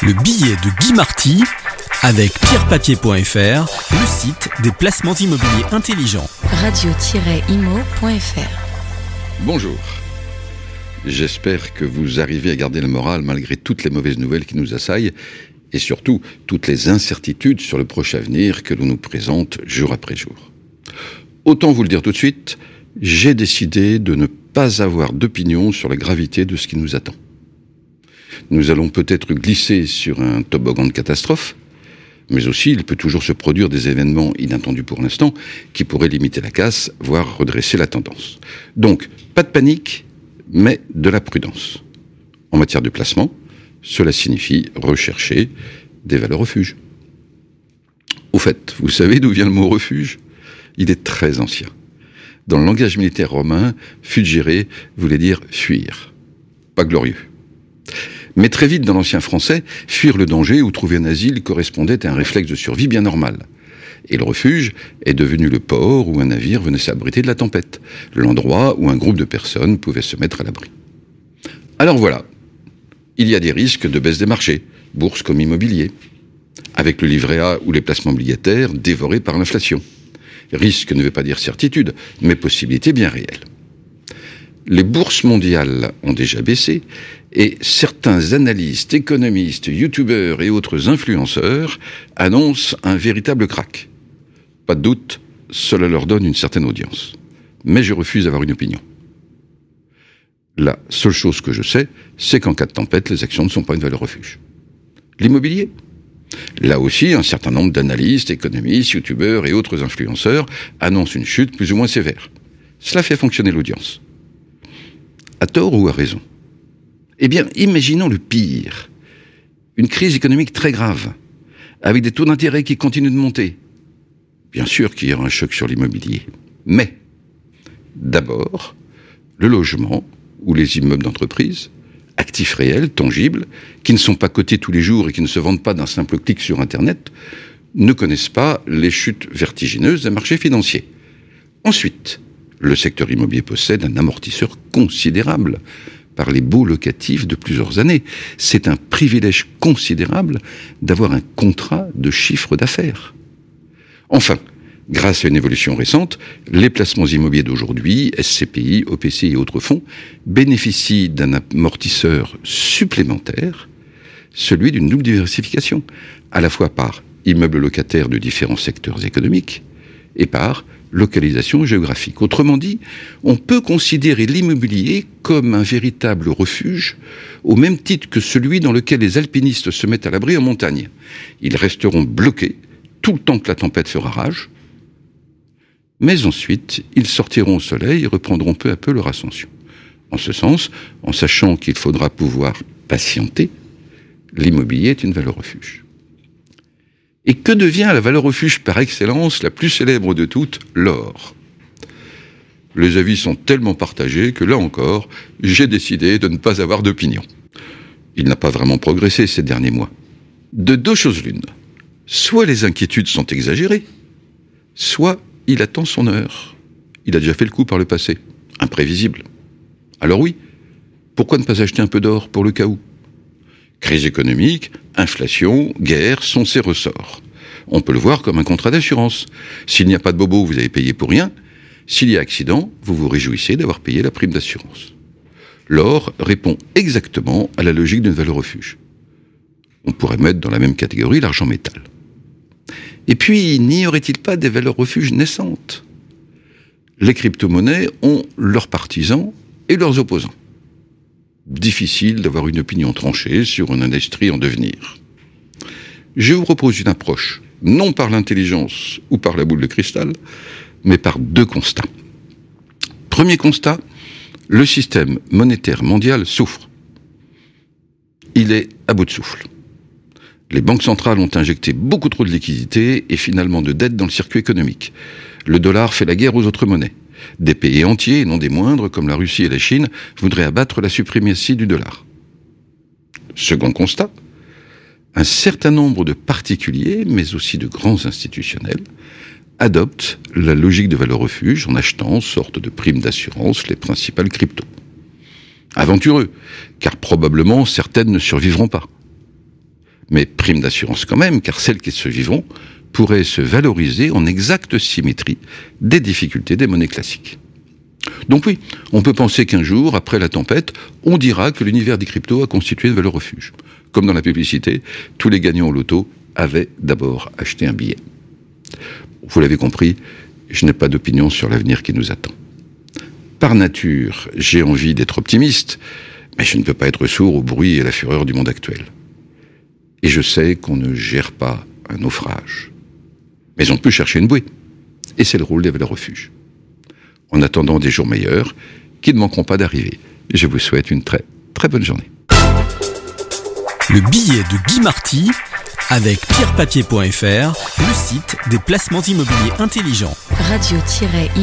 Le billet de Guy Marty avec pierrepapier.fr, le site des placements immobiliers intelligents. Radio-imo.fr Bonjour. J'espère que vous arrivez à garder le moral malgré toutes les mauvaises nouvelles qui nous assaillent et surtout toutes les incertitudes sur le prochain avenir que l'on nous présente jour après jour. Autant vous le dire tout de suite, j'ai décidé de ne pas avoir d'opinion sur la gravité de ce qui nous attend. Nous allons peut-être glisser sur un toboggan de catastrophe, mais aussi il peut toujours se produire des événements inattendus pour l'instant qui pourraient limiter la casse, voire redresser la tendance. Donc, pas de panique, mais de la prudence. En matière de placement, cela signifie rechercher des valeurs refuges. Au fait, vous savez d'où vient le mot refuge? Il est très ancien. Dans le langage militaire romain, fugere voulait dire fuir. Pas glorieux. Mais très vite, dans l'ancien français, fuir le danger ou trouver un asile correspondait à un réflexe de survie bien normal. Et le refuge est devenu le port où un navire venait s'abriter de la tempête, l'endroit où un groupe de personnes pouvait se mettre à l'abri. Alors voilà, il y a des risques de baisse des marchés, bourse comme immobilier, avec le livret A ou les placements obligataires dévorés par l'inflation. Risque ne veut pas dire certitude, mais possibilité bien réelle. Les bourses mondiales ont déjà baissé et certains analystes, économistes, youtubeurs et autres influenceurs annoncent un véritable crack. Pas de doute, cela leur donne une certaine audience. Mais je refuse d'avoir une opinion. La seule chose que je sais, c'est qu'en cas de tempête, les actions ne sont pas une valeur refuge. L'immobilier Là aussi, un certain nombre d'analystes, économistes, youtubeurs et autres influenceurs annoncent une chute plus ou moins sévère. Cela fait fonctionner l'audience. À tort ou à raison eh bien, imaginons le pire. Une crise économique très grave, avec des taux d'intérêt qui continuent de monter. Bien sûr qu'il y aura un choc sur l'immobilier. Mais, d'abord, le logement ou les immeubles d'entreprise, actifs réels, tangibles, qui ne sont pas cotés tous les jours et qui ne se vendent pas d'un simple clic sur Internet, ne connaissent pas les chutes vertigineuses des marchés financiers. Ensuite, le secteur immobilier possède un amortisseur considérable par les baux locatifs de plusieurs années. C'est un privilège considérable d'avoir un contrat de chiffre d'affaires. Enfin, grâce à une évolution récente, les placements immobiliers d'aujourd'hui, SCPI, OPC et autres fonds, bénéficient d'un amortisseur supplémentaire, celui d'une double diversification, à la fois par immeubles locataires de différents secteurs économiques et par localisation géographique. Autrement dit, on peut considérer l'immobilier comme un véritable refuge, au même titre que celui dans lequel les alpinistes se mettent à l'abri en montagne. Ils resteront bloqués tout le temps que la tempête fera rage, mais ensuite, ils sortiront au soleil et reprendront peu à peu leur ascension. En ce sens, en sachant qu'il faudra pouvoir patienter, l'immobilier est une valeur refuge. Et que devient la valeur refuge par excellence, la plus célèbre de toutes, l'or Les avis sont tellement partagés que là encore, j'ai décidé de ne pas avoir d'opinion. Il n'a pas vraiment progressé ces derniers mois. De deux choses l'une. Soit les inquiétudes sont exagérées, soit il attend son heure. Il a déjà fait le coup par le passé. Imprévisible. Alors oui, pourquoi ne pas acheter un peu d'or pour le cas où? Crise économique, inflation, guerre sont ses ressorts. On peut le voir comme un contrat d'assurance. S'il n'y a pas de bobo, vous avez payé pour rien. S'il y a accident, vous vous réjouissez d'avoir payé la prime d'assurance. L'or répond exactement à la logique d'une valeur refuge. On pourrait mettre dans la même catégorie l'argent métal. Et puis, n'y aurait-il pas des valeurs refuges naissantes? Les crypto-monnaies ont leurs partisans et leurs opposants difficile d'avoir une opinion tranchée sur une industrie en devenir. Je vous propose une approche, non par l'intelligence ou par la boule de cristal, mais par deux constats. Premier constat, le système monétaire mondial souffre. Il est à bout de souffle. Les banques centrales ont injecté beaucoup trop de liquidités et finalement de dettes dans le circuit économique. Le dollar fait la guerre aux autres monnaies. Des pays entiers, et non des moindres, comme la Russie et la Chine, voudraient abattre la suprématie du dollar. Second constat, un certain nombre de particuliers, mais aussi de grands institutionnels, adoptent la logique de valeur refuge en achetant, sorte de prime d'assurance, les principales cryptos. Aventureux, car probablement certaines ne survivront pas. Mais prime d'assurance quand même, car celles qui se pourraient se valoriser en exacte symétrie des difficultés des monnaies classiques. Donc oui, on peut penser qu'un jour, après la tempête, on dira que l'univers des cryptos a constitué une valeur refuge. Comme dans la publicité, tous les gagnants au loto avaient d'abord acheté un billet. Vous l'avez compris, je n'ai pas d'opinion sur l'avenir qui nous attend. Par nature, j'ai envie d'être optimiste, mais je ne peux pas être sourd au bruit et à la fureur du monde actuel. Et je sais qu'on ne gère pas un naufrage. Mais on peut chercher une bouée. Et c'est le rôle des valeurs refuges. En attendant des jours meilleurs, qui ne manqueront pas d'arriver. Je vous souhaite une très, très bonne journée. Le billet de Guy Marty avec pierrepapier.fr, le site des placements immobiliers intelligents. Radio-imo.fr